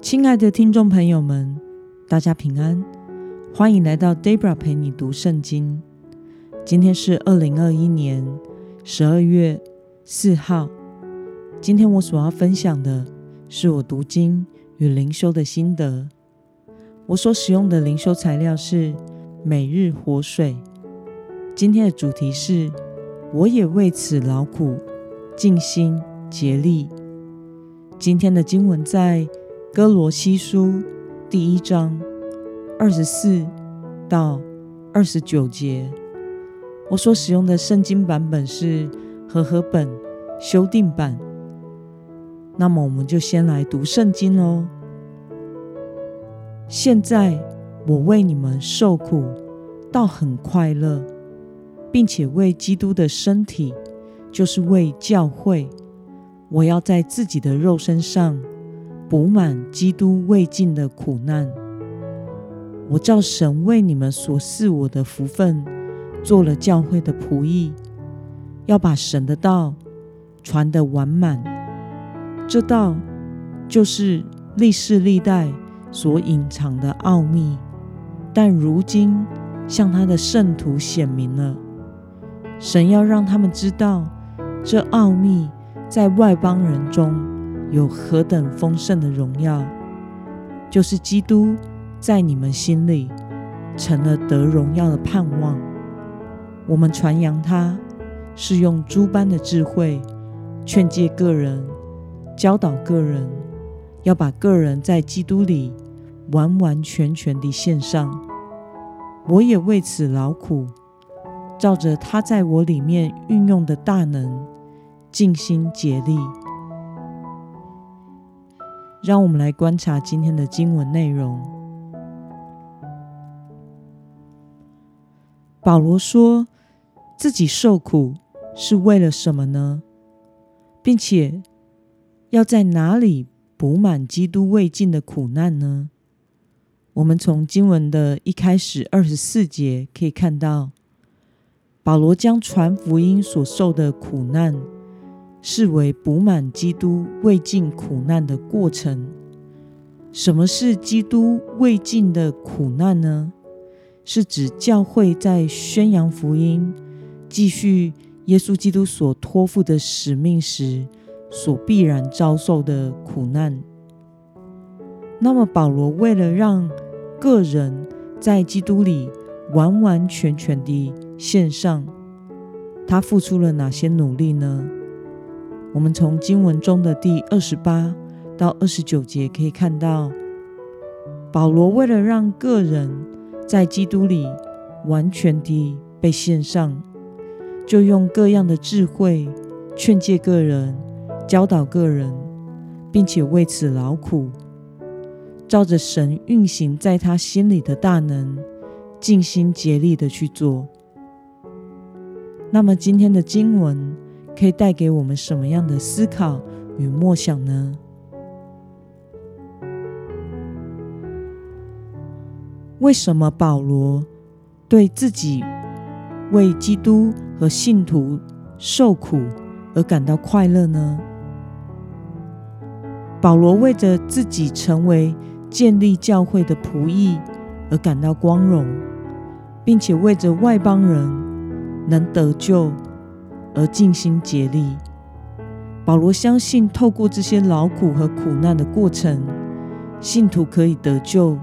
亲爱的听众朋友们，大家平安，欢迎来到 Debra 陪你读圣经。今天是二零二一年十二月四号。今天我所要分享的是我读经与灵修的心得。我所使用的灵修材料是每日活水。今天的主题是：我也为此劳苦，尽心竭力。今天的经文在哥罗西书第一章二十四到二十九节。我所使用的圣经版本是和合本修订版。那么，我们就先来读圣经喽。现在我为你们受苦，倒很快乐，并且为基督的身体，就是为教会。我要在自己的肉身上补满基督未尽的苦难。我照神为你们所赐我的福分，做了教会的仆役，要把神的道传得完满。这道就是历世历代所隐藏的奥秘，但如今向他的圣徒显明了。神要让他们知道这奥秘。在外邦人中有何等丰盛的荣耀，就是基督在你们心里成了得荣耀的盼望。我们传扬他，是用诸般的智慧劝诫个人，教导个人，要把个人在基督里完完全全地献上。我也为此劳苦，照着他在我里面运用的大能。尽心竭力，让我们来观察今天的经文内容。保罗说自己受苦是为了什么呢？并且要在哪里补满基督未尽的苦难呢？我们从经文的一开始二十四节可以看到，保罗将传福音所受的苦难。视为补满基督未尽苦难的过程。什么是基督未尽的苦难呢？是指教会在宣扬福音、继续耶稣基督所托付的使命时，所必然遭受的苦难。那么，保罗为了让个人在基督里完完全全地献上，他付出了哪些努力呢？我们从经文中的第二十八到二十九节可以看到，保罗为了让个人在基督里完全地被献上，就用各样的智慧劝诫个人、教导个人，并且为此劳苦，照着神运行在他心里的大能，尽心竭力的去做。那么今天的经文。可以带给我们什么样的思考与默想呢？为什么保罗对自己为基督和信徒受苦而感到快乐呢？保罗为着自己成为建立教会的仆役而感到光荣，并且为着外邦人能得救。而尽心竭力，保罗相信，透过这些劳苦和苦难的过程，信徒可以得救，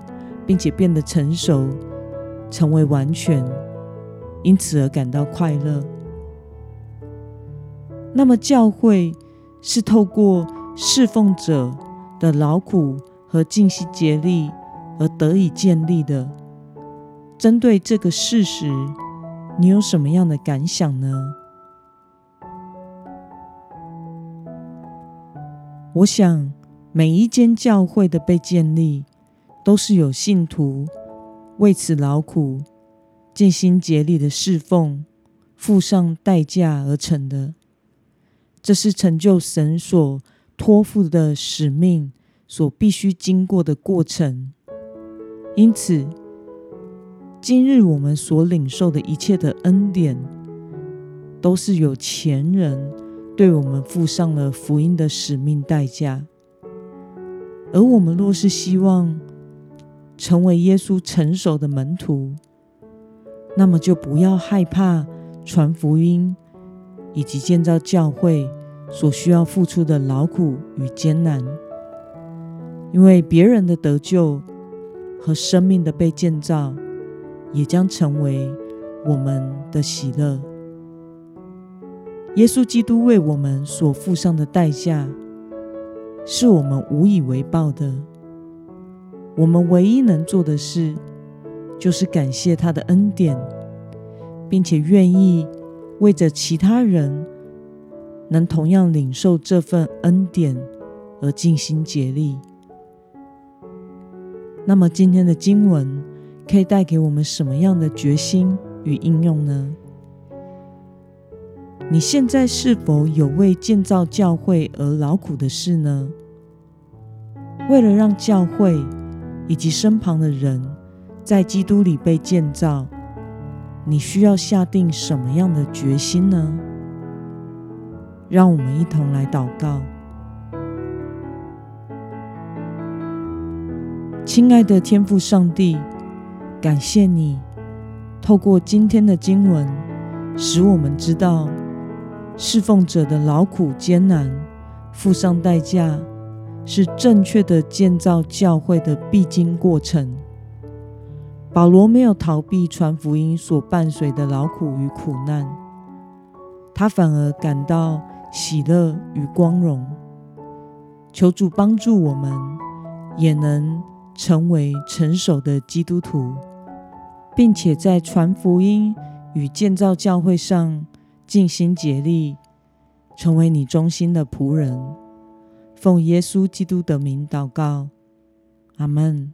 并且变得成熟，成为完全，因此而感到快乐。那么，教会是透过侍奉者的劳苦和尽心竭力而得以建立的。针对这个事实，你有什么样的感想呢？我想，每一间教会的被建立，都是有信徒为此劳苦、尽心竭力的侍奉，付上代价而成的。这是成就神所托付的使命所必须经过的过程。因此，今日我们所领受的一切的恩典，都是有前人。对我们付上了福音的使命代价，而我们若是希望成为耶稣成熟的门徒，那么就不要害怕传福音以及建造教会所需要付出的劳苦与艰难，因为别人的得救和生命的被建造，也将成为我们的喜乐。耶稣基督为我们所付上的代价，是我们无以为报的。我们唯一能做的事，就是感谢他的恩典，并且愿意为着其他人能同样领受这份恩典而尽心竭力。那么，今天的经文可以带给我们什么样的决心与应用呢？你现在是否有为建造教会而劳苦的事呢？为了让教会以及身旁的人在基督里被建造，你需要下定什么样的决心呢？让我们一同来祷告。亲爱的天父上帝，感谢你透过今天的经文，使我们知道。侍奉者的劳苦艰难，付上代价，是正确的建造教会的必经过程。保罗没有逃避传福音所伴随的劳苦与苦难，他反而感到喜乐与光荣。求主帮助我们，也能成为成熟的基督徒，并且在传福音与建造教会上。尽心竭力，成为你忠心的仆人。奉耶稣基督的名祷告，阿门。